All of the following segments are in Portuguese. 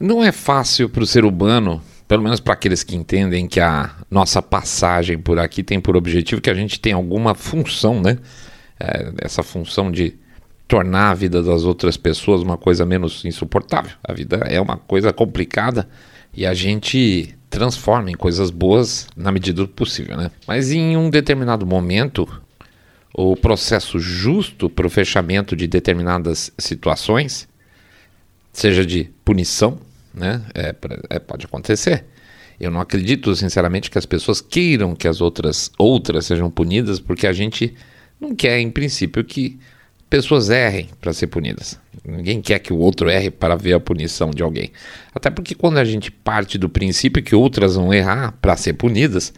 Não é fácil para o ser humano, pelo menos para aqueles que entendem que a nossa passagem por aqui tem por objetivo que a gente tem alguma função, né? É, essa função de tornar a vida das outras pessoas uma coisa menos insuportável. A vida é uma coisa complicada e a gente transforma em coisas boas na medida do possível, né? Mas em um determinado momento, o processo justo para o fechamento de determinadas situações, seja de punição, né? É, é, pode acontecer. Eu não acredito, sinceramente, que as pessoas queiram que as outras outras sejam punidas, porque a gente não quer, em princípio, que pessoas errem para ser punidas. Ninguém quer que o outro erre para ver a punição de alguém. Até porque quando a gente parte do princípio que outras vão errar para ser punidas,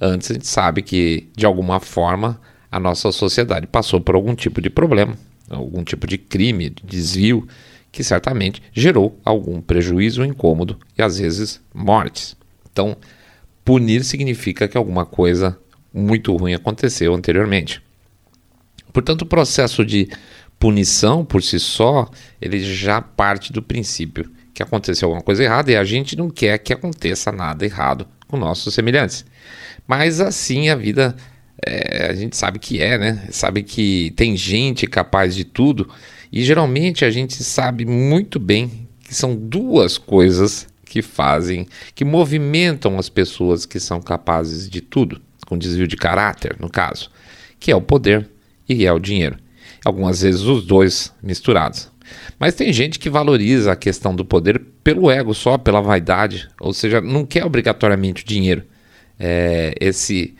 antes a gente sabe que de alguma forma a nossa sociedade passou por algum tipo de problema, algum tipo de crime, de desvio que certamente gerou algum prejuízo, incômodo e às vezes mortes. Então, punir significa que alguma coisa muito ruim aconteceu anteriormente. Portanto, o processo de punição por si só, ele já parte do princípio que aconteceu alguma coisa errada e a gente não quer que aconteça nada errado com nossos semelhantes. Mas assim a vida é, a gente sabe que é, né? Sabe que tem gente capaz de tudo e geralmente a gente sabe muito bem que são duas coisas que fazem, que movimentam as pessoas que são capazes de tudo, com desvio de caráter, no caso, que é o poder e é o dinheiro. Algumas vezes os dois misturados. Mas tem gente que valoriza a questão do poder pelo ego só, pela vaidade, ou seja, não quer obrigatoriamente o dinheiro. É, esse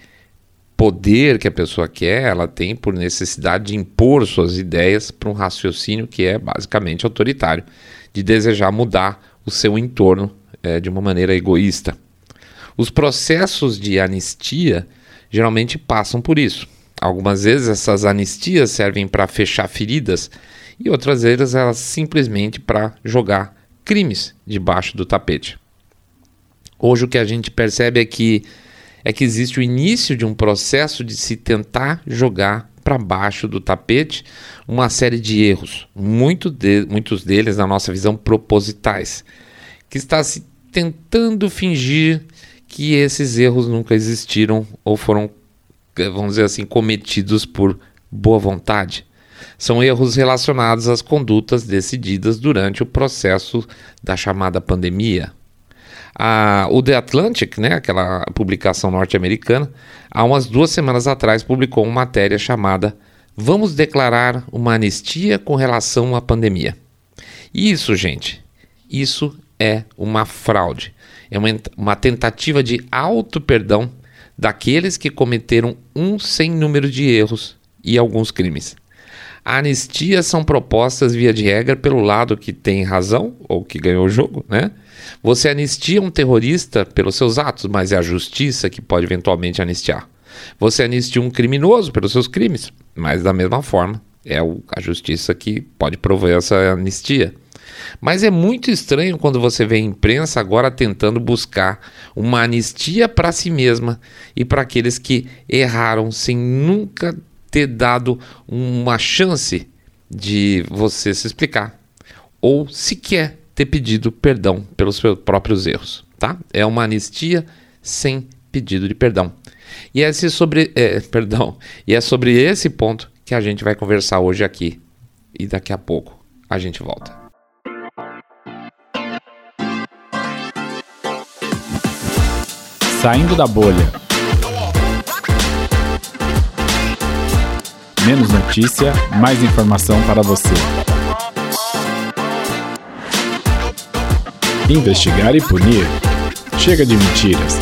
poder que a pessoa quer, ela tem por necessidade de impor suas ideias para um raciocínio que é basicamente autoritário, de desejar mudar o seu entorno é, de uma maneira egoísta. Os processos de anistia geralmente passam por isso. Algumas vezes essas anistias servem para fechar feridas e outras vezes elas simplesmente para jogar crimes debaixo do tapete. Hoje o que a gente percebe é que é que existe o início de um processo de se tentar jogar para baixo do tapete uma série de erros, muito de, muitos deles, na nossa visão, propositais, que está se tentando fingir que esses erros nunca existiram ou foram, vamos dizer assim, cometidos por boa vontade. São erros relacionados às condutas decididas durante o processo da chamada pandemia, a, o The Atlantic, né, aquela publicação norte-americana, há umas duas semanas atrás publicou uma matéria chamada Vamos declarar uma anistia com relação à pandemia. Isso, gente, isso é uma fraude. É uma, uma tentativa de auto-perdão daqueles que cometeram um sem número de erros e alguns crimes. Anistias são propostas via de regra pelo lado que tem razão ou que ganhou o jogo, né? Você anistia um terrorista pelos seus atos, mas é a justiça que pode eventualmente anistiar. Você anistia um criminoso pelos seus crimes, mas da mesma forma é a justiça que pode prover essa anistia. Mas é muito estranho quando você vê a imprensa agora tentando buscar uma anistia para si mesma e para aqueles que erraram sem nunca ter dado uma chance de você se explicar ou sequer ter pedido perdão pelos seus próprios erros, tá? É uma anistia sem pedido de perdão. E é sobre, é, perdão, e é sobre esse ponto que a gente vai conversar hoje aqui. E daqui a pouco a gente volta. Saindo da bolha. Menos notícia, mais informação para você. Investigar e punir. Chega de mentiras.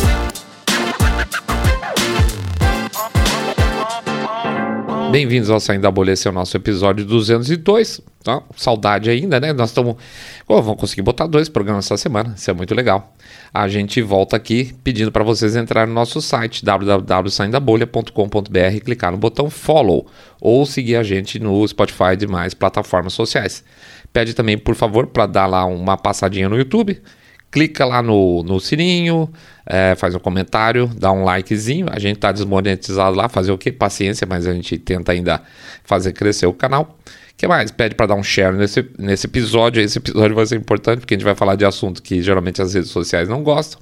Bem-vindos ao Saindo da Bolha, esse é o nosso episódio 202. Tá? Saudade ainda, né? Nós estamos. Oh, vamos conseguir botar dois programas essa semana, isso é muito legal. A gente volta aqui pedindo para vocês entrarem no nosso site www.saindabolha.com.br, clicar no botão follow ou seguir a gente no Spotify e demais plataformas sociais. Pede também, por favor, para dar lá uma passadinha no YouTube. Clica lá no, no sininho, é, faz um comentário, dá um likezinho. A gente está desmonetizado lá, fazer o quê? Paciência, mas a gente tenta ainda fazer crescer o canal. que mais? Pede para dar um share nesse, nesse episódio. Esse episódio vai ser importante porque a gente vai falar de assuntos que geralmente as redes sociais não gostam.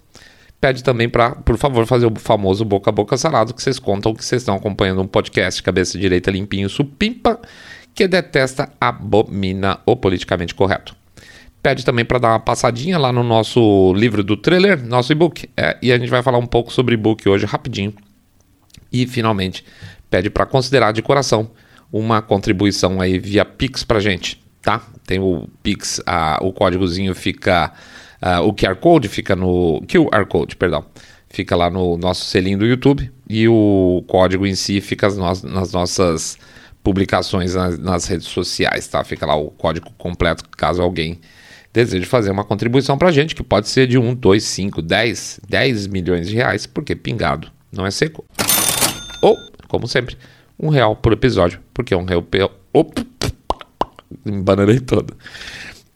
Pede também para, por favor, fazer o famoso boca a boca salado que vocês contam que vocês estão acompanhando um podcast cabeça direita limpinho supimpa que detesta, abomina o politicamente correto. Pede também para dar uma passadinha lá no nosso livro do trailer, nosso e-book. É, e a gente vai falar um pouco sobre e-book hoje rapidinho. E finalmente pede para considerar de coração uma contribuição aí via Pix para gente, tá? Tem o Pix, a, o códigozinho fica, o QR Code fica no QR Code, perdão, fica lá no nosso selinho do YouTube e o código em si fica nas, nas nossas publicações nas, nas, redes sociais, tá? Fica lá o código completo caso alguém deseje fazer uma contribuição para gente, que pode ser de 1, 2, 5, 10, 10 milhões de reais, porque pingado não é seco. Ou, como sempre, um real por episódio, porque um real... Opa! Embananei todo.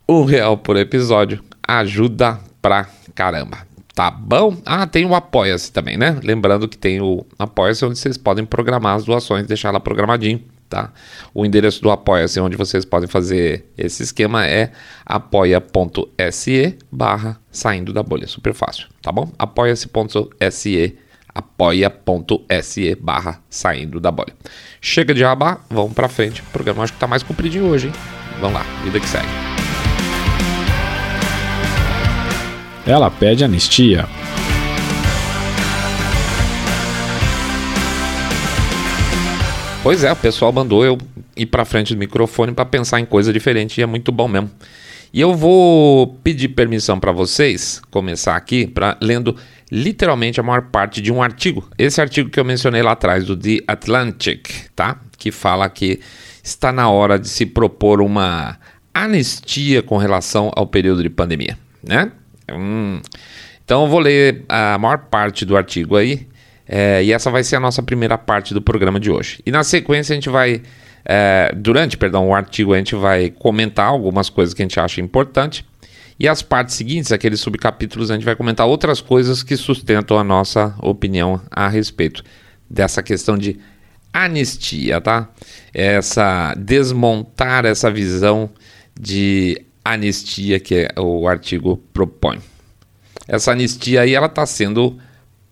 Um real por episódio ajuda pra caramba. Tá bom? Ah, tem o Apoia-se também, né? Lembrando que tem o Apoia-se onde vocês podem programar as doações, deixar lá programadinho tá? O endereço do Apoia-se, onde vocês podem fazer esse esquema, é apoia.se barra saindo da bolha. Super fácil, tá bom? apoia-se.se apoia.se barra saindo da bolha. Chega de rabá, vamos pra frente. O programa acho que tá mais compridinho hoje, hein? Vamos lá, vida que segue. Ela pede anistia. Pois é, o pessoal mandou eu ir para frente do microfone para pensar em coisa diferente e é muito bom mesmo. E eu vou pedir permissão para vocês começar aqui para lendo literalmente a maior parte de um artigo. Esse artigo que eu mencionei lá atrás do The Atlantic, tá? Que fala que está na hora de se propor uma anistia com relação ao período de pandemia, né? Hum. Então eu vou ler a maior parte do artigo aí é, e essa vai ser a nossa primeira parte do programa de hoje. E na sequência a gente vai, é, durante, perdão, o artigo a gente vai comentar algumas coisas que a gente acha importante. E as partes seguintes, aqueles subcapítulos, a gente vai comentar outras coisas que sustentam a nossa opinião a respeito dessa questão de anistia, tá? Essa desmontar essa visão de anistia que o artigo propõe. Essa anistia aí ela está sendo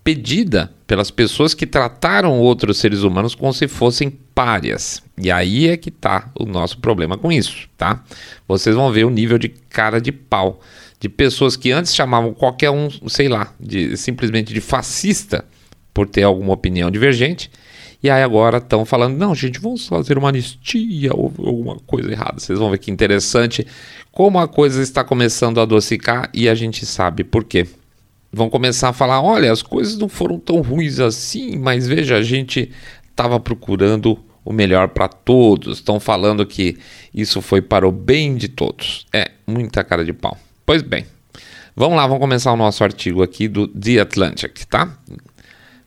pedida pelas pessoas que trataram outros seres humanos como se fossem párias. E aí é que está o nosso problema com isso, tá? Vocês vão ver o nível de cara de pau de pessoas que antes chamavam qualquer um, sei lá, de simplesmente de fascista por ter alguma opinião divergente. E aí agora estão falando, não, gente, vamos fazer uma anistia ou alguma coisa errada. Vocês vão ver que interessante como a coisa está começando a adocicar e a gente sabe por quê vão começar a falar: olha, as coisas não foram tão ruins assim, mas veja, a gente estava procurando o melhor para todos. Estão falando que isso foi para o bem de todos. É, muita cara de pau. Pois bem, vamos lá, vamos começar o nosso artigo aqui do The Atlantic, tá?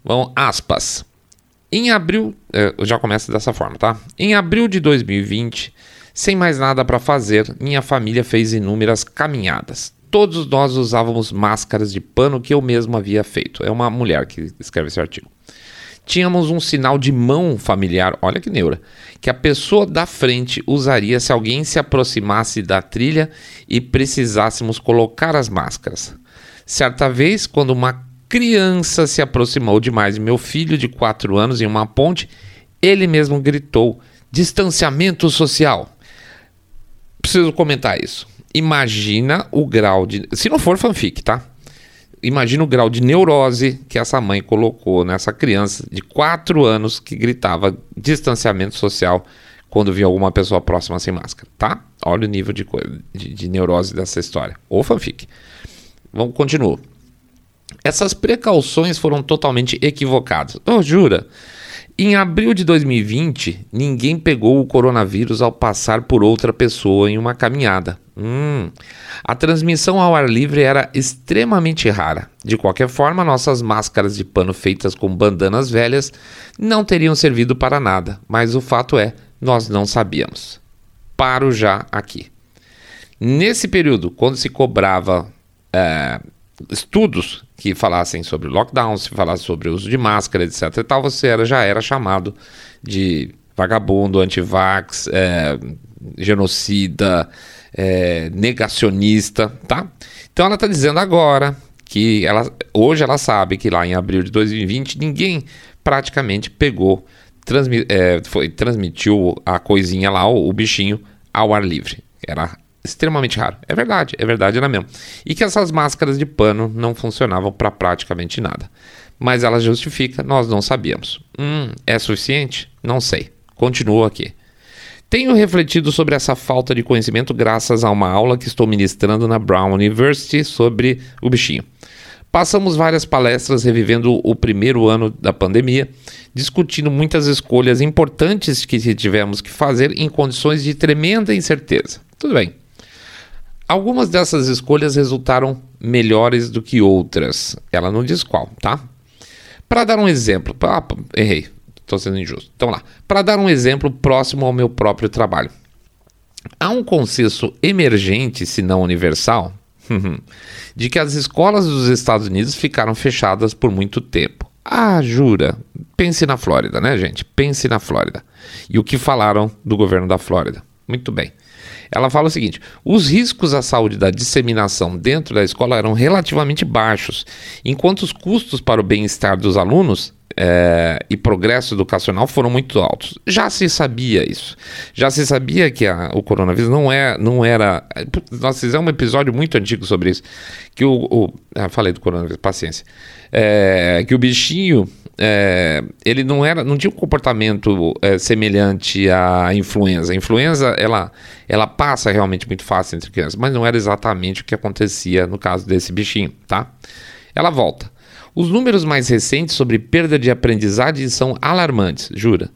Vamos, aspas. Em abril, é, já começa dessa forma, tá? Em abril de 2020, sem mais nada para fazer, minha família fez inúmeras caminhadas todos nós usávamos máscaras de pano que eu mesmo havia feito. É uma mulher que escreve esse artigo. Tínhamos um sinal de mão familiar, olha que neura, que a pessoa da frente usaria se alguém se aproximasse da trilha e precisássemos colocar as máscaras. Certa vez, quando uma criança se aproximou demais de meu filho de 4 anos em uma ponte, ele mesmo gritou: distanciamento social. Preciso comentar isso imagina o grau de. Se não for fanfic, tá? Imagina o grau de neurose que essa mãe colocou nessa criança de 4 anos que gritava distanciamento social quando via alguma pessoa próxima sem máscara, tá? Olha o nível de, de, de neurose dessa história. Ou fanfic. Vamos continuar. Essas precauções foram totalmente equivocadas. Oh, jura? Em abril de 2020, ninguém pegou o coronavírus ao passar por outra pessoa em uma caminhada. Hum. A transmissão ao ar livre era extremamente rara. De qualquer forma, nossas máscaras de pano feitas com bandanas velhas não teriam servido para nada, mas o fato é, nós não sabíamos. Paro já aqui. Nesse período, quando se cobrava é, estudos que falassem sobre lockdown, se falasse sobre uso de máscara, etc. e tal, você era, já era chamado de vagabundo, antivax, é, genocida, é, negacionista, tá? Então ela está dizendo agora que ela, hoje ela sabe que lá em abril de 2020 ninguém praticamente pegou, transmi, é, foi, transmitiu a coisinha lá, o, o bichinho, ao ar livre. Era extremamente raro. É verdade, é verdade, era mesmo. E que essas máscaras de pano não funcionavam para praticamente nada. Mas ela justifica, nós não sabíamos. Hum, é suficiente? Não sei. Continuo aqui. Tenho refletido sobre essa falta de conhecimento graças a uma aula que estou ministrando na Brown University sobre o bichinho. Passamos várias palestras revivendo o primeiro ano da pandemia, discutindo muitas escolhas importantes que tivemos que fazer em condições de tremenda incerteza. Tudo bem. Algumas dessas escolhas resultaram melhores do que outras. Ela não diz qual, tá? Para dar um exemplo, ah, errei, estou sendo injusto. Então lá, para dar um exemplo próximo ao meu próprio trabalho. Há um consenso emergente, se não universal, de que as escolas dos Estados Unidos ficaram fechadas por muito tempo. Ah, jura? Pense na Flórida, né, gente? Pense na Flórida. E o que falaram do governo da Flórida? Muito bem. Ela fala o seguinte: os riscos à saúde da disseminação dentro da escola eram relativamente baixos, enquanto os custos para o bem-estar dos alunos é, e progresso educacional foram muito altos. Já se sabia isso. Já se sabia que a, o coronavírus não, é, não era. Nós fizemos um episódio muito antigo sobre isso. Que o. o ah, falei do coronavírus, paciência. É, que o bichinho. É, ele não era, não tinha um comportamento é, semelhante à influenza. A influenza ela, ela passa realmente muito fácil entre crianças, mas não era exatamente o que acontecia no caso desse bichinho, tá? Ela volta. Os números mais recentes sobre perda de aprendizagem são alarmantes, jura.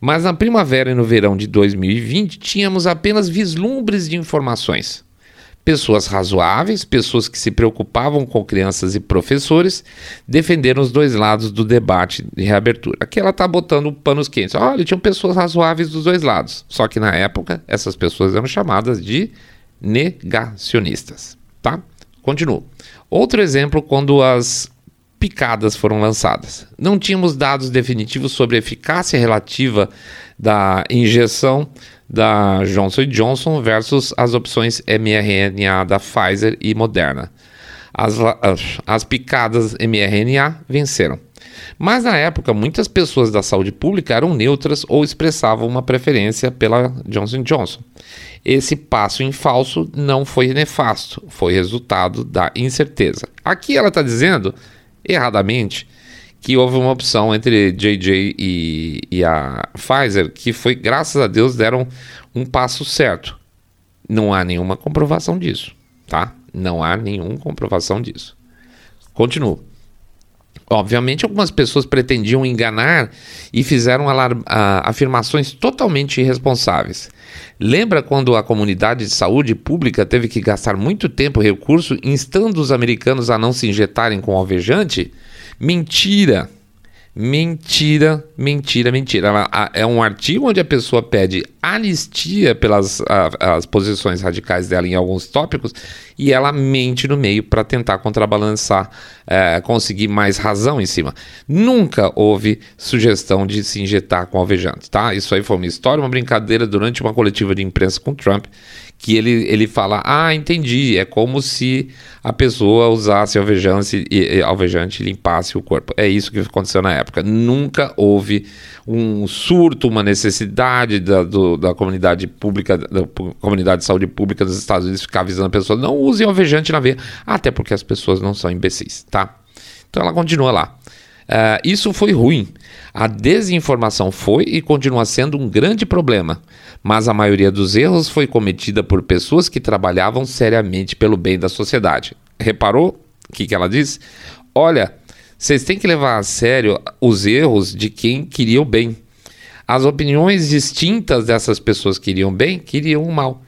Mas na primavera e no verão de 2020 tínhamos apenas vislumbres de informações. Pessoas razoáveis, pessoas que se preocupavam com crianças e professores, defenderam os dois lados do debate de reabertura. Aqui ela está botando panos quentes. Olha, tinham pessoas razoáveis dos dois lados. Só que na época, essas pessoas eram chamadas de negacionistas. Tá? Continuo. Outro exemplo, quando as picadas foram lançadas. Não tínhamos dados definitivos sobre a eficácia relativa da injeção da Johnson Johnson versus as opções mRNA da Pfizer e Moderna. As, as picadas mRNA venceram. Mas na época, muitas pessoas da saúde pública eram neutras ou expressavam uma preferência pela Johnson Johnson. Esse passo em falso não foi nefasto, foi resultado da incerteza. Aqui ela está dizendo erradamente que houve uma opção entre JJ e, e a Pfizer que foi, graças a Deus, deram um passo certo. Não há nenhuma comprovação disso, tá? Não há nenhuma comprovação disso. Continuo. Obviamente, algumas pessoas pretendiam enganar e fizeram afirmações totalmente irresponsáveis. Lembra quando a comunidade de saúde pública teve que gastar muito tempo e recurso instando os americanos a não se injetarem com alvejante? Mentira! Mentira, mentira, mentira. É um artigo onde a pessoa pede anistia pelas a, as posições radicais dela em alguns tópicos e ela mente no meio para tentar contrabalançar, é, conseguir mais razão em cima. Nunca houve sugestão de se injetar com alvejante, tá? Isso aí foi uma história, uma brincadeira durante uma coletiva de imprensa com Trump que ele, ele fala: Ah, entendi. É como se a pessoa usasse alvejante e, alvejante limpasse o corpo. É isso que aconteceu na época. Nunca houve um surto, uma necessidade da, do, da comunidade pública, da comunidade de saúde pública dos Estados Unidos ficar avisando a pessoa: não usem alvejante na veia. Até porque as pessoas não são imbecis, tá? Então ela continua lá. Uh, isso foi ruim. A desinformação foi e continua sendo um grande problema, mas a maioria dos erros foi cometida por pessoas que trabalhavam seriamente pelo bem da sociedade. Reparou o que, que ela diz? Olha, vocês têm que levar a sério os erros de quem queria o bem. As opiniões distintas dessas pessoas que queriam bem queriam o mal.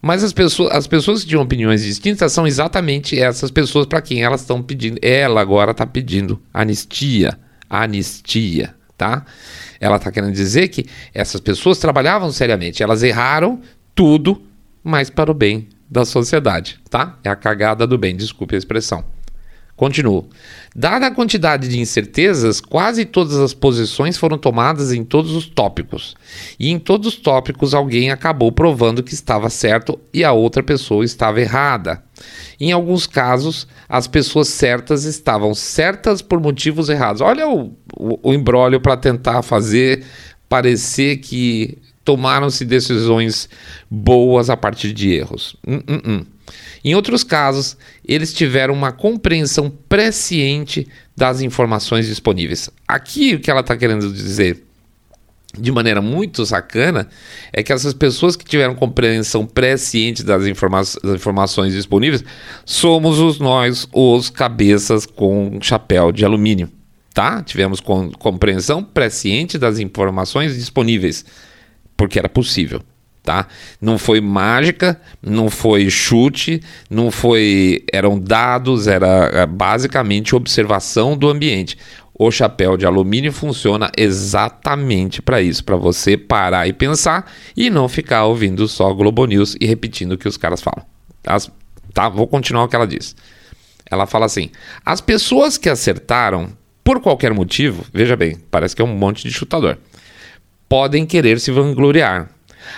Mas as pessoas, as pessoas que tinham opiniões distintas são exatamente essas pessoas para quem elas estão pedindo. Ela agora está pedindo anistia. Anistia, tá? Ela está querendo dizer que essas pessoas trabalhavam seriamente. Elas erraram tudo, mas para o bem da sociedade, tá? É a cagada do bem, desculpe a expressão. Continuo. Dada a quantidade de incertezas, quase todas as posições foram tomadas em todos os tópicos. E em todos os tópicos, alguém acabou provando que estava certo e a outra pessoa estava errada. Em alguns casos, as pessoas certas estavam certas por motivos errados. Olha o, o, o embrólio para tentar fazer parecer que tomaram-se decisões boas a partir de erros. Hum, hum, hum. Em outros casos, eles tiveram uma compreensão presciente das informações disponíveis. Aqui o que ela está querendo dizer de maneira muito sacana é que essas pessoas que tiveram compreensão presciente das, informa das informações disponíveis somos os nós, os cabeças com chapéu de alumínio. Tá? Tivemos com compreensão presciente das informações disponíveis, porque era possível tá? Não foi mágica, não foi chute, não foi. Eram dados, era é, basicamente observação do ambiente. O chapéu de alumínio funciona exatamente para isso, para você parar e pensar e não ficar ouvindo só Globo News e repetindo o que os caras falam. As, tá? Vou continuar o que ela diz. Ela fala assim: as pessoas que acertaram por qualquer motivo, veja bem, parece que é um monte de chutador, podem querer se vangloriar,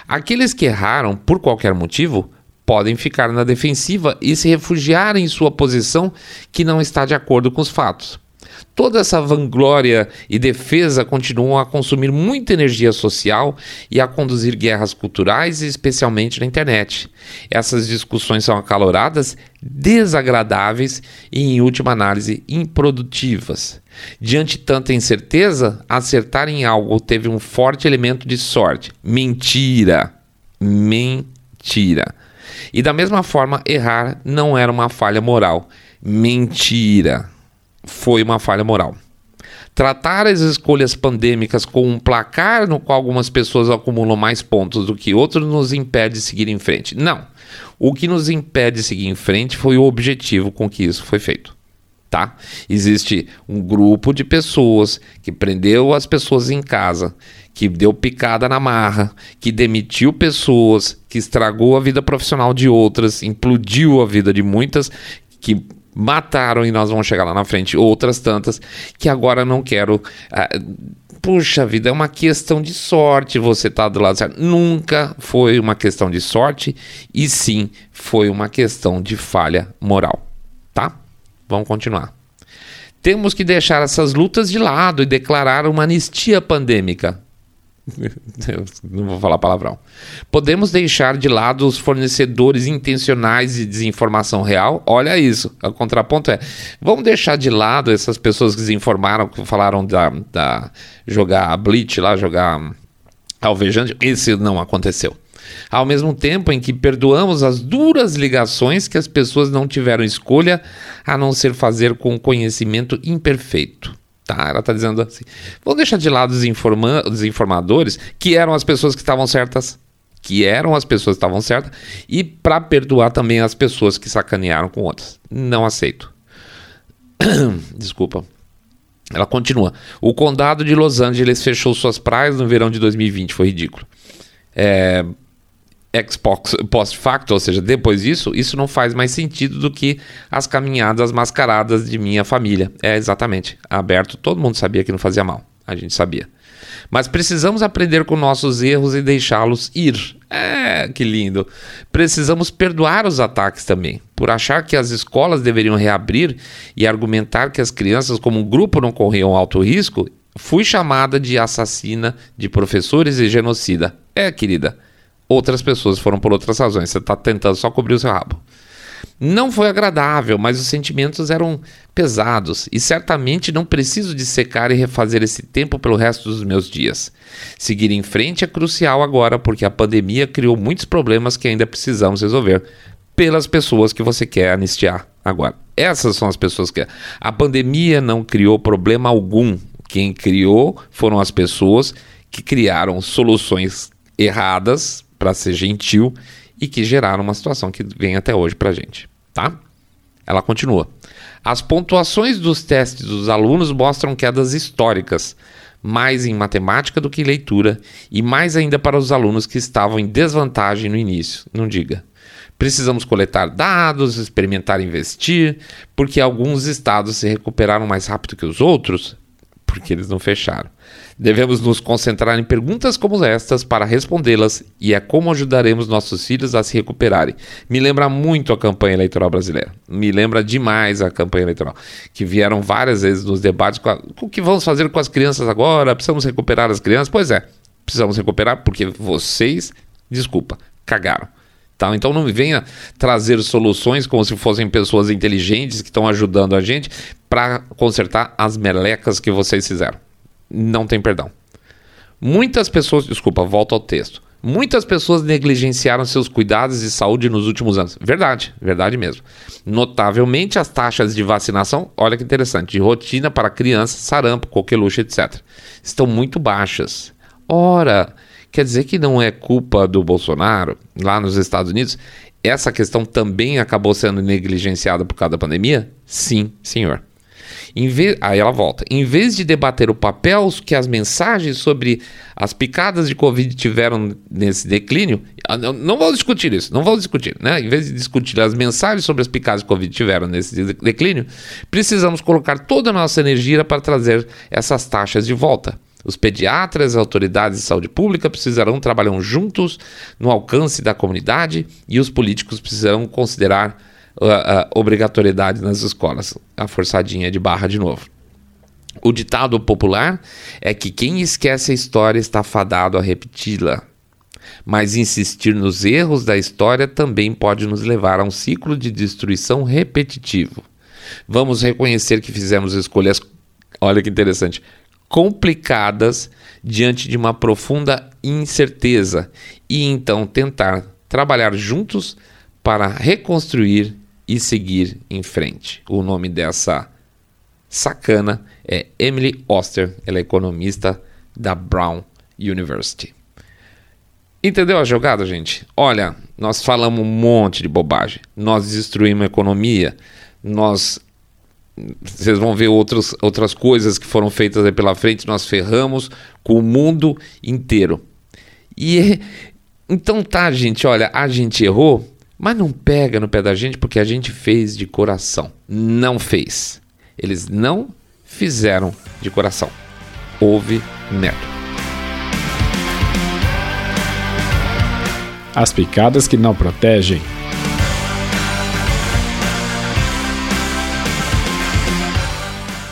Aqueles que erraram por qualquer motivo podem ficar na defensiva e se refugiar em sua posição que não está de acordo com os fatos. Toda essa vanglória e defesa continuam a consumir muita energia social e a conduzir guerras culturais, especialmente na internet. Essas discussões são acaloradas, desagradáveis e, em última análise, improdutivas. Diante de tanta incerteza, acertar em algo teve um forte elemento de sorte. Mentira. Mentira. E da mesma forma, errar não era uma falha moral. Mentira foi uma falha moral. Tratar as escolhas pandêmicas com um placar no qual algumas pessoas acumulam mais pontos do que outros nos impede de seguir em frente. Não. O que nos impede de seguir em frente foi o objetivo com que isso foi feito. Tá? Existe um grupo de pessoas que prendeu as pessoas em casa, que deu picada na marra, que demitiu pessoas, que estragou a vida profissional de outras, implodiu a vida de muitas, que mataram e nós vamos chegar lá na frente outras tantas que agora não quero. Uh, puxa vida, é uma questão de sorte você estar tá do lado certo. Nunca foi uma questão de sorte e sim foi uma questão de falha moral? Vamos continuar. Temos que deixar essas lutas de lado e declarar uma anistia pandêmica. não vou falar palavrão. Podemos deixar de lado os fornecedores intencionais de desinformação real? Olha isso. O contraponto é: vamos deixar de lado essas pessoas que desinformaram, que falaram da, da jogar Bleach lá, jogar alvejante. Esse não aconteceu. Ao mesmo tempo em que perdoamos as duras ligações que as pessoas não tiveram escolha a não ser fazer com conhecimento imperfeito. Tá, ela está dizendo assim: vamos deixar de lado os, informa os informadores, que eram as pessoas que estavam certas, que eram as pessoas que estavam certas, e para perdoar também as pessoas que sacanearam com outras. Não aceito. Desculpa. Ela continua. O condado de Los Angeles fechou suas praias no verão de 2020. Foi ridículo. É, ex post facto, ou seja, depois disso, isso não faz mais sentido do que as caminhadas mascaradas de minha família. É exatamente, aberto, todo mundo sabia que não fazia mal, a gente sabia. Mas precisamos aprender com nossos erros e deixá-los ir. É, que lindo. Precisamos perdoar os ataques também. Por achar que as escolas deveriam reabrir e argumentar que as crianças, como um grupo, não corriam alto risco, fui chamada de assassina, de professores e genocida. É, querida, outras pessoas foram por outras razões. Você está tentando só cobrir o seu rabo. Não foi agradável, mas os sentimentos eram pesados e certamente não preciso de secar e refazer esse tempo pelo resto dos meus dias. Seguir em frente é crucial agora porque a pandemia criou muitos problemas que ainda precisamos resolver pelas pessoas que você quer anistiar agora. Essas são as pessoas que a pandemia não criou problema algum. Quem criou foram as pessoas que criaram soluções erradas para ser gentil e que geraram uma situação que vem até hoje para a gente, tá? Ela continua. As pontuações dos testes dos alunos mostram quedas históricas, mais em matemática do que em leitura, e mais ainda para os alunos que estavam em desvantagem no início. Não diga. Precisamos coletar dados, experimentar investir, porque alguns estados se recuperaram mais rápido que os outros, porque eles não fecharam. Devemos nos concentrar em perguntas como estas para respondê-las e é como ajudaremos nossos filhos a se recuperarem. Me lembra muito a campanha eleitoral brasileira. Me lembra demais a campanha eleitoral, que vieram várias vezes nos debates com, a, o que vamos fazer com as crianças agora? Precisamos recuperar as crianças? Pois é, precisamos recuperar porque vocês, desculpa, cagaram. Tá? Então não me venha trazer soluções como se fossem pessoas inteligentes que estão ajudando a gente para consertar as melecas que vocês fizeram não tem perdão. Muitas pessoas, desculpa, volto ao texto. Muitas pessoas negligenciaram seus cuidados de saúde nos últimos anos. Verdade, verdade mesmo. Notavelmente, as taxas de vacinação, olha que interessante, de rotina para crianças, sarampo, coqueluche, etc., estão muito baixas. Ora, quer dizer que não é culpa do Bolsonaro lá nos Estados Unidos? Essa questão também acabou sendo negligenciada por causa da pandemia? Sim, senhor. Vez, aí ela volta. Em vez de debater o papel que as mensagens sobre as picadas de Covid tiveram nesse declínio, ah, não, vou discutir isso, não vou discutir, né? Em vez de discutir as mensagens sobre as picadas de Covid tiveram nesse declínio, precisamos colocar toda a nossa energia para trazer essas taxas de volta. Os pediatras, as autoridades de saúde pública precisarão trabalhar juntos no alcance da comunidade e os políticos precisarão considerar a, a obrigatoriedade nas escolas. A forçadinha de barra de novo. O ditado popular é que quem esquece a história está fadado a repeti-la. Mas insistir nos erros da história também pode nos levar a um ciclo de destruição repetitivo. Vamos reconhecer que fizemos escolhas, olha que interessante, complicadas diante de uma profunda incerteza e então tentar trabalhar juntos para reconstruir e seguir em frente. O nome dessa sacana é Emily Oster, ela é economista da Brown University. Entendeu a jogada, gente? Olha, nós falamos um monte de bobagem. Nós destruímos a economia. Nós. Vocês vão ver outros, outras coisas que foram feitas aí pela frente. Nós ferramos com o mundo inteiro. E então tá, gente. Olha, a gente errou. Mas não pega no pé da gente porque a gente fez de coração. Não fez. Eles não fizeram de coração. Houve método. As picadas que não protegem.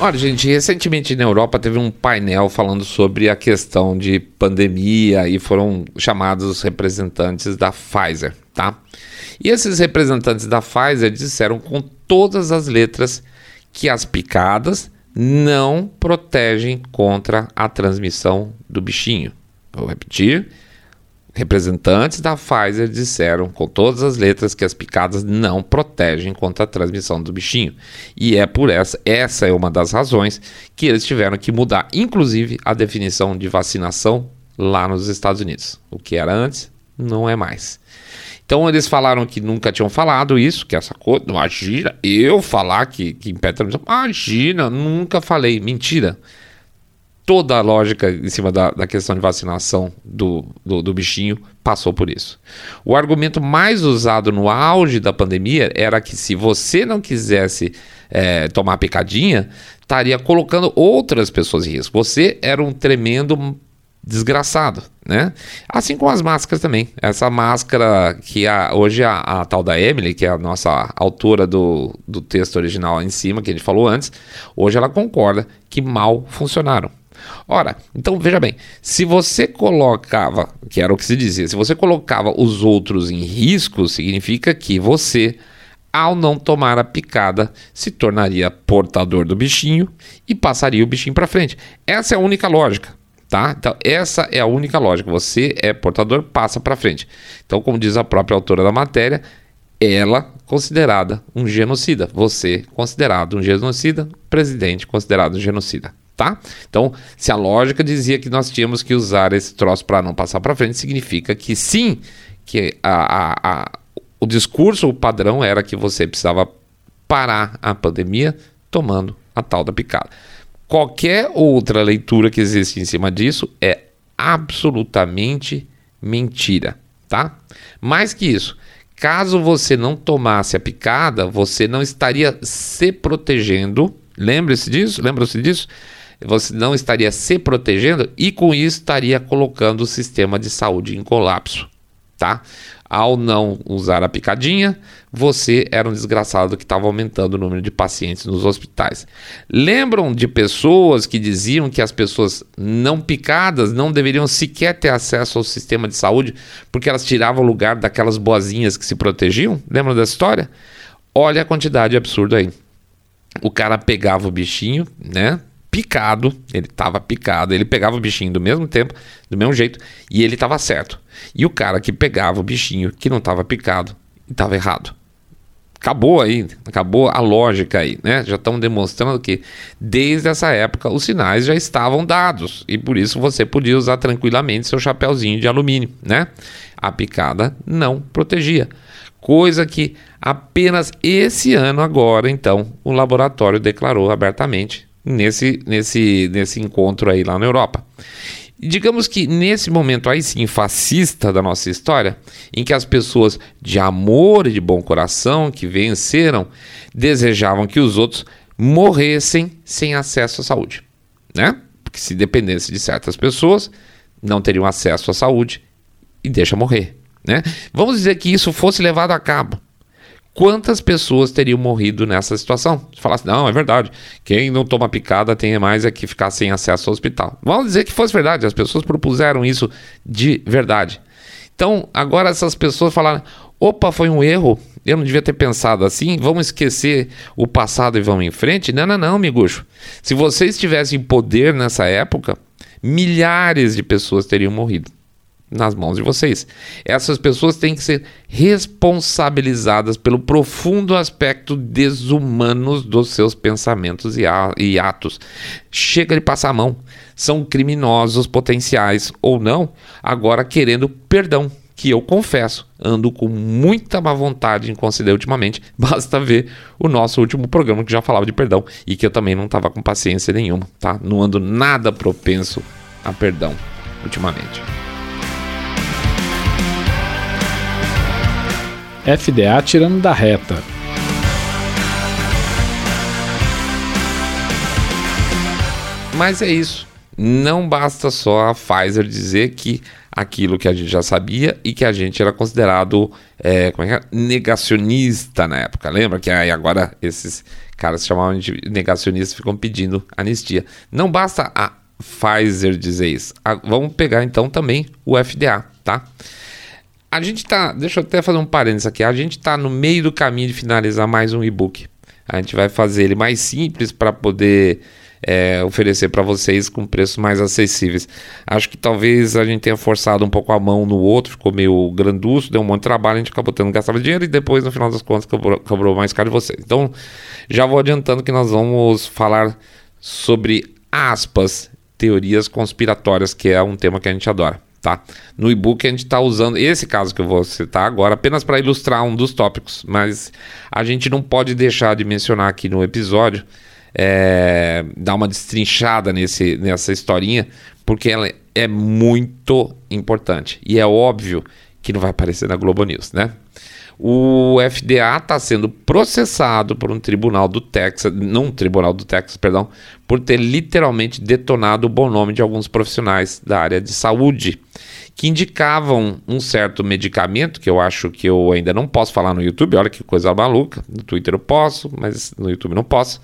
Olha, gente, recentemente na Europa teve um painel falando sobre a questão de pandemia e foram chamados representantes da Pfizer, tá? E esses representantes da Pfizer disseram com todas as letras que as picadas não protegem contra a transmissão do bichinho. Vou repetir. Representantes da Pfizer disseram com todas as letras que as picadas não protegem contra a transmissão do bichinho. E é por essa, essa é uma das razões que eles tiveram que mudar, inclusive, a definição de vacinação lá nos Estados Unidos. O que era antes, não é mais. Então eles falaram que nunca tinham falado isso, que essa coisa. Imagina, eu falar que, que impede transmissão. Imagina, nunca falei. Mentira. Toda a lógica em cima da, da questão de vacinação do, do, do bichinho passou por isso. O argumento mais usado no auge da pandemia era que se você não quisesse é, tomar picadinha, estaria colocando outras pessoas em risco. Você era um tremendo desgraçado, né? Assim como as máscaras também. Essa máscara que a, hoje a, a, tal da Emily, que é a nossa autora do, do texto original em cima, que a gente falou antes, hoje ela concorda que mal funcionaram. Ora, então veja bem, se você colocava, que era o que se dizia, se você colocava os outros em risco, significa que você, ao não tomar a picada, se tornaria portador do bichinho e passaria o bichinho para frente. Essa é a única lógica. Tá? Então, essa é a única lógica. Você é portador, passa para frente. Então, como diz a própria autora da matéria, ela considerada um genocida. Você considerado um genocida, presidente considerado um genocida. Tá? Então, se a lógica dizia que nós tínhamos que usar esse troço para não passar para frente, significa que sim, que a, a, a, o discurso, o padrão era que você precisava parar a pandemia tomando a tal da picada. Qualquer outra leitura que existe em cima disso é absolutamente mentira, tá? Mais que isso, Caso você não tomasse a picada, você não estaria se protegendo. Lembre-se disso? Lembra-se disso? Você não estaria se protegendo e com isso estaria colocando o sistema de saúde em colapso, tá? Ao não usar a picadinha, você era um desgraçado que estava aumentando o número de pacientes nos hospitais. Lembram de pessoas que diziam que as pessoas não picadas não deveriam sequer ter acesso ao sistema de saúde porque elas tiravam o lugar daquelas boazinhas que se protegiam? Lembram dessa história? Olha a quantidade absurda aí. O cara pegava o bichinho, né? Picado, ele estava picado, ele pegava o bichinho do mesmo tempo, do mesmo jeito, e ele estava certo. E o cara que pegava o bichinho que não estava picado, estava errado. Acabou aí, acabou a lógica aí, né? Já estão demonstrando que desde essa época os sinais já estavam dados e por isso você podia usar tranquilamente seu chapéuzinho de alumínio, né? A picada não protegia. Coisa que apenas esse ano agora, então, o laboratório declarou abertamente nesse, nesse, nesse encontro aí lá na Europa. Digamos que nesse momento aí sim fascista da nossa história, em que as pessoas de amor e de bom coração que venceram desejavam que os outros morressem sem acesso à saúde, né? Porque se dependesse de certas pessoas, não teriam acesso à saúde e deixa morrer, né? Vamos dizer que isso fosse levado a cabo quantas pessoas teriam morrido nessa situação? Se falasse, não, é verdade, quem não toma picada tem mais é que ficar sem acesso ao hospital. Vamos dizer que fosse verdade, as pessoas propuseram isso de verdade. Então, agora essas pessoas falaram, opa, foi um erro, eu não devia ter pensado assim, vamos esquecer o passado e vamos em frente? Não, não, não, miguxo. Se vocês tivessem poder nessa época, milhares de pessoas teriam morrido nas mãos de vocês. Essas pessoas têm que ser responsabilizadas pelo profundo aspecto desumanos dos seus pensamentos e atos. Chega de passar a mão. São criminosos potenciais ou não, agora querendo perdão. Que eu confesso, ando com muita má vontade em conceder ultimamente. Basta ver o nosso último programa que já falava de perdão e que eu também não estava com paciência nenhuma, tá? Não ando nada propenso a perdão ultimamente. FDA tirando da reta. Mas é isso. Não basta só a Pfizer dizer que aquilo que a gente já sabia e que a gente era considerado é, como é que é? negacionista na época. Lembra que aí agora esses caras se chamavam de negacionistas ficam pedindo anistia. Não basta a Pfizer dizer isso. vamos pegar então também o FDA, tá? A gente tá. Deixa eu até fazer um parênteses aqui. A gente tá no meio do caminho de finalizar mais um e-book. A gente vai fazer ele mais simples para poder é, oferecer para vocês com preços mais acessíveis. Acho que talvez a gente tenha forçado um pouco a mão no outro, ficou meio granduço, deu um monte de trabalho, a gente acabou tendo que gastar dinheiro e depois, no final das contas, cobrou, cobrou mais caro de vocês. Então, já vou adiantando que nós vamos falar sobre aspas, teorias conspiratórias, que é um tema que a gente adora tá? No e-book a gente está usando esse caso que eu vou citar agora apenas para ilustrar um dos tópicos, mas a gente não pode deixar de mencionar aqui no episódio, é, dar uma destrinchada nesse, nessa historinha, porque ela é muito importante e é óbvio que não vai aparecer na Globo News, né? O FDA está sendo processado por um tribunal do Texas, não tribunal do Texas, perdão, por ter literalmente detonado o bom nome de alguns profissionais da área de saúde que indicavam um certo medicamento que eu acho que eu ainda não posso falar no YouTube. Olha que coisa maluca. No Twitter eu posso, mas no YouTube não posso.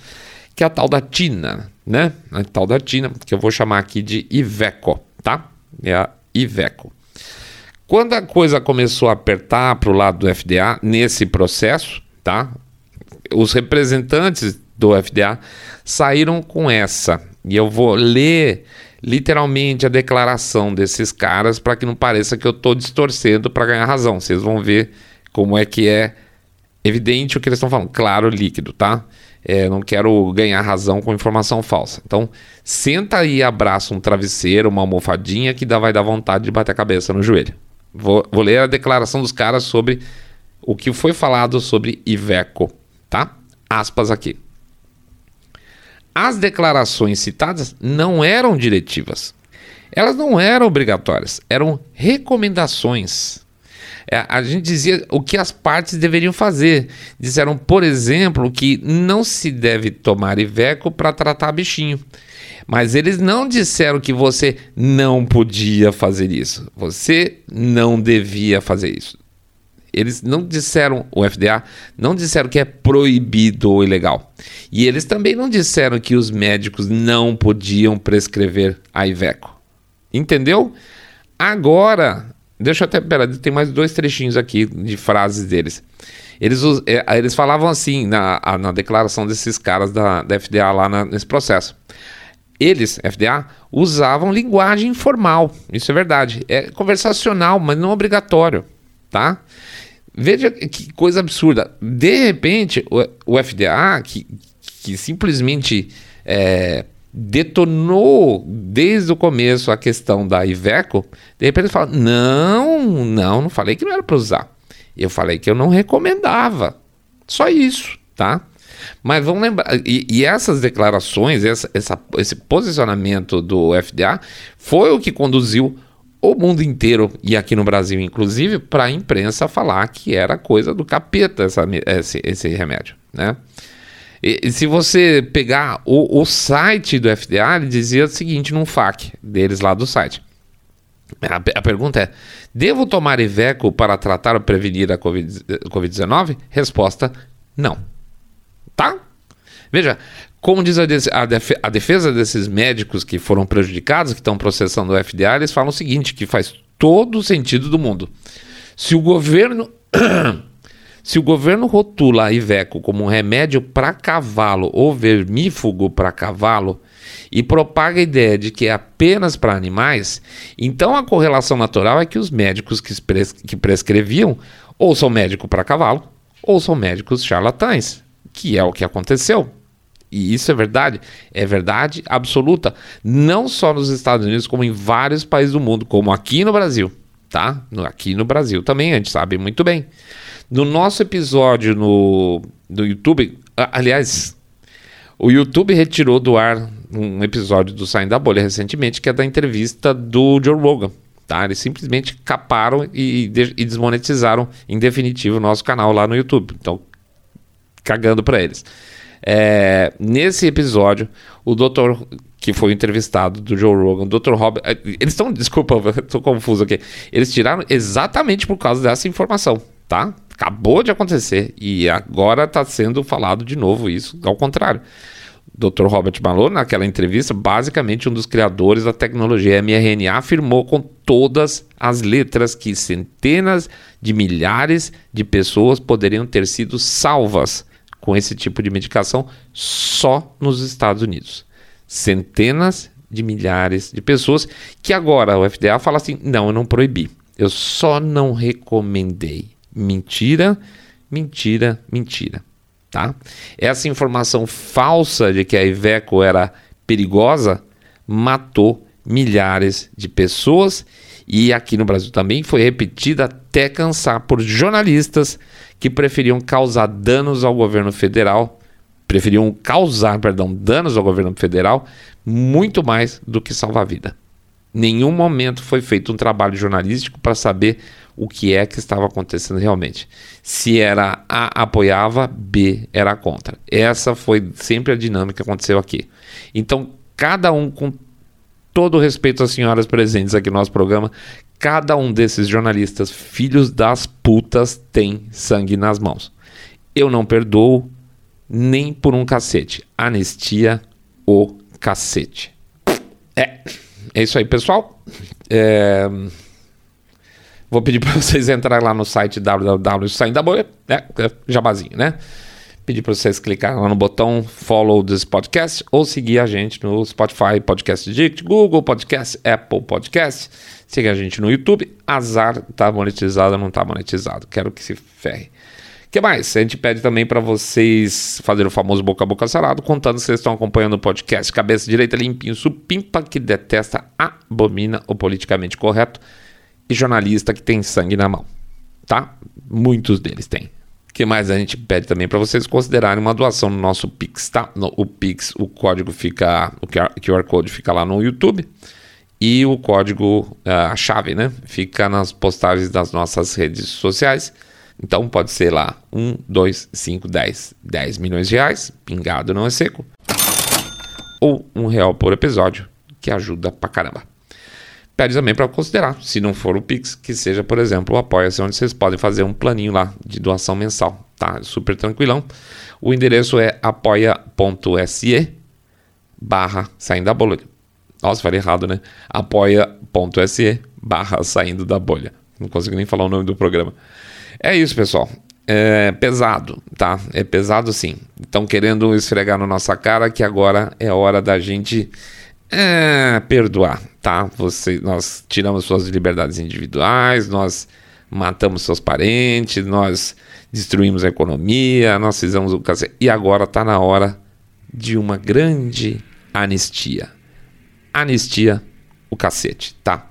Que é a tal da Tina, né? A tal da Tina, que eu vou chamar aqui de Iveco, tá? É a Iveco. Quando a coisa começou a apertar para o lado do FDA nesse processo, tá? Os representantes do FDA saíram com essa. E eu vou ler literalmente a declaração desses caras para que não pareça que eu estou distorcendo para ganhar razão. Vocês vão ver como é que é evidente o que eles estão falando. Claro, líquido, tá? É, não quero ganhar razão com informação falsa. Então, senta aí e abraça um travesseiro, uma almofadinha que dá, vai dar vontade de bater a cabeça no joelho. Vou, vou ler a declaração dos caras sobre o que foi falado sobre Iveco, tá? Aspas aqui. As declarações citadas não eram diretivas. Elas não eram obrigatórias, eram recomendações. É, a gente dizia o que as partes deveriam fazer. Disseram, por exemplo, que não se deve tomar Iveco para tratar bichinho. Mas eles não disseram que você não podia fazer isso. Você não devia fazer isso. Eles não disseram, o FDA não disseram que é proibido ou ilegal. E eles também não disseram que os médicos não podiam prescrever a Iveco. Entendeu? Agora, deixa eu até, pera, tem mais dois trechinhos aqui de frases deles. Eles, é, eles falavam assim na, na declaração desses caras da, da FDA lá na, nesse processo eles, FDA, usavam linguagem informal. Isso é verdade. É conversacional, mas não obrigatório, tá? Veja que coisa absurda. De repente, o, o FDA, que, que simplesmente é, detonou desde o começo a questão da Iveco, de repente fala: não, não, não falei que não era para usar. Eu falei que eu não recomendava. Só isso, tá? Mas vamos lembrar, e, e essas declarações, essa, essa, esse posicionamento do FDA foi o que conduziu o mundo inteiro, e aqui no Brasil inclusive, para a imprensa falar que era coisa do capeta essa, esse, esse remédio, né? E, e se você pegar o, o, site do FDA, ele dizia o seguinte num FAQ deles lá do site. A, a pergunta é: devo tomar Iveco para tratar ou prevenir a Covid-19? Resposta: não. Tá? Veja, como diz a, defesa desses médicos que foram prejudicados, que estão processando o FDA, eles falam o seguinte: que faz todo o sentido do mundo. Se o governo. Se o governo rotula a Iveco como um remédio para cavalo ou vermífugo para cavalo e propaga a ideia de que é apenas para animais, então a correlação natural é que os médicos que, pres que prescreviam ou são médicos para cavalo ou são médicos charlatães, que é o que aconteceu. E isso é verdade, é verdade absoluta, não só nos Estados Unidos, como em vários países do mundo, como aqui no Brasil, tá? Aqui no Brasil também, a gente sabe muito bem. No nosso episódio no, no YouTube, aliás, o YouTube retirou do ar um episódio do Saindo da Bolha recentemente, que é da entrevista do Joe Rogan. Tá? Eles simplesmente caparam e, e desmonetizaram em definitivo o nosso canal lá no YouTube. Então, cagando para eles. É, nesse episódio, o doutor que foi entrevistado do Joe Rogan, o Dr. Rob, é, eles estão, desculpa, estou confuso aqui. Eles tiraram exatamente por causa dessa informação, tá? Acabou de acontecer e agora está sendo falado de novo isso, ao contrário. Dr. Robert Malone, naquela entrevista, basicamente um dos criadores da tecnologia mRNA, afirmou com todas as letras que centenas de milhares de pessoas poderiam ter sido salvas com esse tipo de medicação só nos Estados Unidos. Centenas de milhares de pessoas que agora o FDA fala assim: não, eu não proibi, eu só não recomendei. Mentira, mentira, mentira. Tá? Essa informação falsa de que a Iveco era perigosa matou milhares de pessoas e aqui no Brasil também foi repetida até cansar por jornalistas que preferiam causar danos ao governo federal, preferiam causar, perdão, danos ao governo federal muito mais do que salvar a vida. Nenhum momento foi feito um trabalho jornalístico para saber o que é que estava acontecendo realmente. Se era A apoiava, B era contra. Essa foi sempre a dinâmica que aconteceu aqui. Então, cada um com todo respeito às senhoras presentes aqui no nosso programa, cada um desses jornalistas, filhos das putas, tem sangue nas mãos. Eu não perdoo nem por um cacete. Anistia o cacete. É, é isso aí, pessoal. É... Vou pedir para vocês entrarem lá no site www.saindaboia, né? Jabazinho, né? Pedir para vocês clicarem lá no botão follow this podcast ou seguir a gente no Spotify, Podcast Dict, Google Podcast, Apple Podcast. Siga a gente no YouTube. Azar, tá monetizado ou não tá monetizado. Quero que se ferre. Que mais? A gente pede também para vocês fazerem o famoso boca a boca sarado, contando se vocês estão acompanhando o podcast Cabeça Direita Limpinho, supimpa que detesta, abomina o politicamente correto e jornalista que tem sangue na mão. Tá? Muitos deles têm que mais a gente pede também para vocês considerarem uma doação no nosso Pix, tá? No, o Pix, o código fica, o QR Code fica lá no YouTube. E o código, a chave, né? Fica nas postagens das nossas redes sociais. Então pode ser lá 1, 2, 5, 10, 10 milhões de reais, pingado não é seco. Ou um real por episódio, que ajuda pra caramba. Pede também para considerar, se não for o Pix, que seja, por exemplo, o Apoia-se, onde vocês podem fazer um planinho lá de doação mensal, tá? Super tranquilão. O endereço é apoia.se barra saindo da bolha. Nossa, falei errado, né? apoia.se barra saindo da bolha. Não consigo nem falar o nome do programa. É isso, pessoal. É pesado, tá? É pesado sim. Estão querendo esfregar na nossa cara que agora é hora da gente é, perdoar, tá? Você, nós tiramos suas liberdades individuais, nós matamos seus parentes, nós destruímos a economia, nós fizemos o cacete. E agora está na hora de uma grande anistia. Anistia o cacete, tá?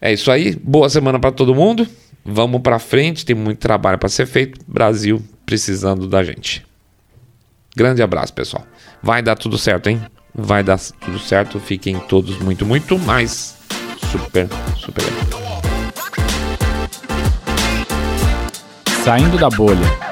É isso aí. Boa semana para todo mundo. Vamos para frente, tem muito trabalho para ser feito. Brasil precisando da gente. Grande abraço, pessoal. Vai dar tudo certo, hein? Vai dar tudo certo. Fiquem todos muito, muito mais super, super. Saindo da bolha.